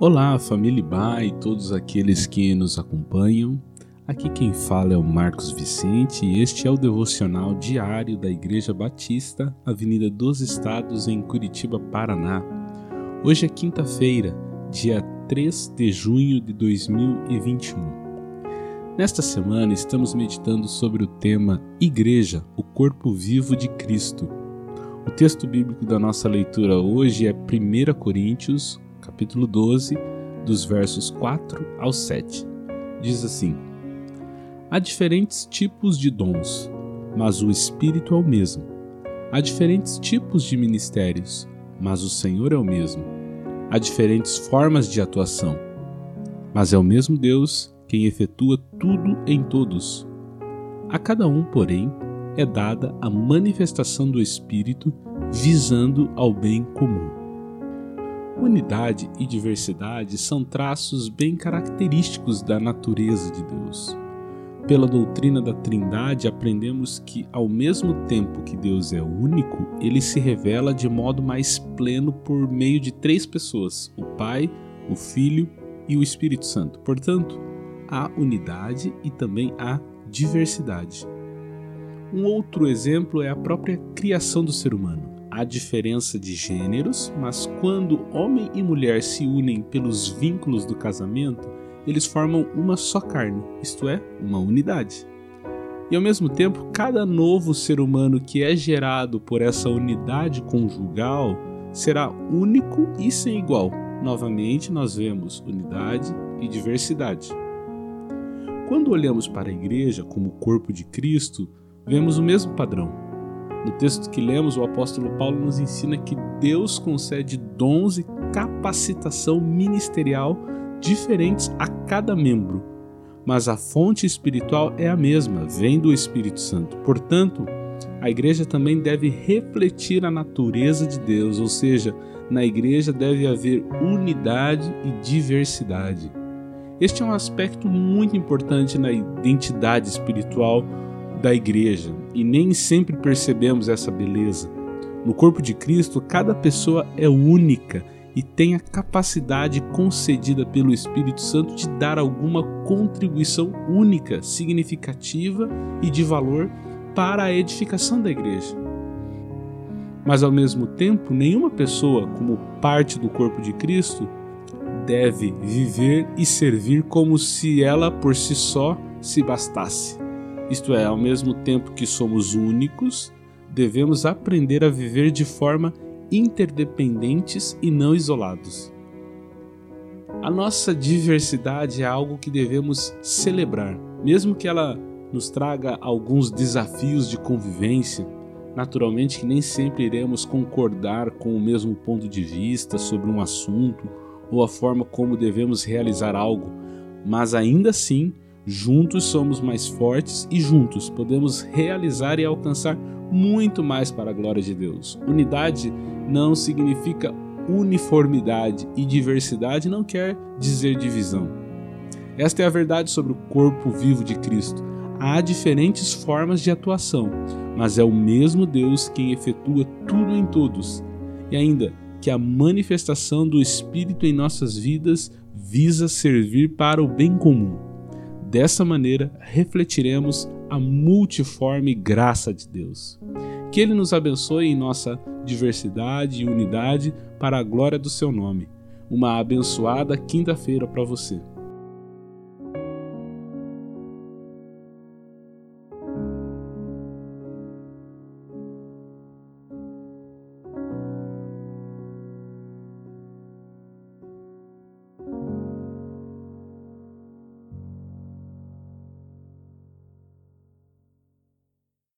Olá, família Ba e todos aqueles que nos acompanham. Aqui quem fala é o Marcos Vicente e este é o devocional diário da Igreja Batista, Avenida dos Estados, em Curitiba, Paraná. Hoje é quinta-feira, dia 3 de junho de 2021. Nesta semana estamos meditando sobre o tema Igreja, o corpo vivo de Cristo. O texto bíblico da nossa leitura hoje é 1 Coríntios capítulo 12, dos versos 4 ao 7. Diz assim: Há diferentes tipos de dons, mas o Espírito é o mesmo. Há diferentes tipos de ministérios, mas o Senhor é o mesmo. Há diferentes formas de atuação, mas é o mesmo Deus quem efetua tudo em todos. A cada um, porém, é dada a manifestação do Espírito visando ao bem comum. Unidade e diversidade são traços bem característicos da natureza de Deus. Pela doutrina da Trindade, aprendemos que, ao mesmo tempo que Deus é único, ele se revela de modo mais pleno por meio de três pessoas: o Pai, o Filho e o Espírito Santo. Portanto, há unidade e também há diversidade. Um outro exemplo é a própria criação do ser humano há diferença de gêneros, mas quando homem e mulher se unem pelos vínculos do casamento, eles formam uma só carne, isto é, uma unidade. E ao mesmo tempo, cada novo ser humano que é gerado por essa unidade conjugal será único e sem igual. Novamente, nós vemos unidade e diversidade. Quando olhamos para a igreja como o corpo de Cristo, vemos o mesmo padrão no texto que lemos, o apóstolo Paulo nos ensina que Deus concede dons e capacitação ministerial diferentes a cada membro, mas a fonte espiritual é a mesma, vem do Espírito Santo. Portanto, a igreja também deve refletir a natureza de Deus, ou seja, na igreja deve haver unidade e diversidade. Este é um aspecto muito importante na identidade espiritual da igreja e nem sempre percebemos essa beleza. No corpo de Cristo, cada pessoa é única e tem a capacidade concedida pelo Espírito Santo de dar alguma contribuição única, significativa e de valor para a edificação da igreja. Mas ao mesmo tempo, nenhuma pessoa, como parte do corpo de Cristo, deve viver e servir como se ela por si só se bastasse. Isto é, ao mesmo tempo que somos únicos, devemos aprender a viver de forma interdependentes e não isolados. A nossa diversidade é algo que devemos celebrar, mesmo que ela nos traga alguns desafios de convivência. Naturalmente que nem sempre iremos concordar com o mesmo ponto de vista sobre um assunto ou a forma como devemos realizar algo, mas ainda assim Juntos somos mais fortes e juntos podemos realizar e alcançar muito mais para a glória de Deus. Unidade não significa uniformidade e diversidade não quer dizer divisão. Esta é a verdade sobre o corpo vivo de Cristo. Há diferentes formas de atuação, mas é o mesmo Deus quem efetua tudo em todos. E ainda que a manifestação do Espírito em nossas vidas visa servir para o bem comum. Dessa maneira, refletiremos a multiforme graça de Deus. Que Ele nos abençoe em nossa diversidade e unidade para a glória do Seu nome. Uma abençoada quinta-feira para você.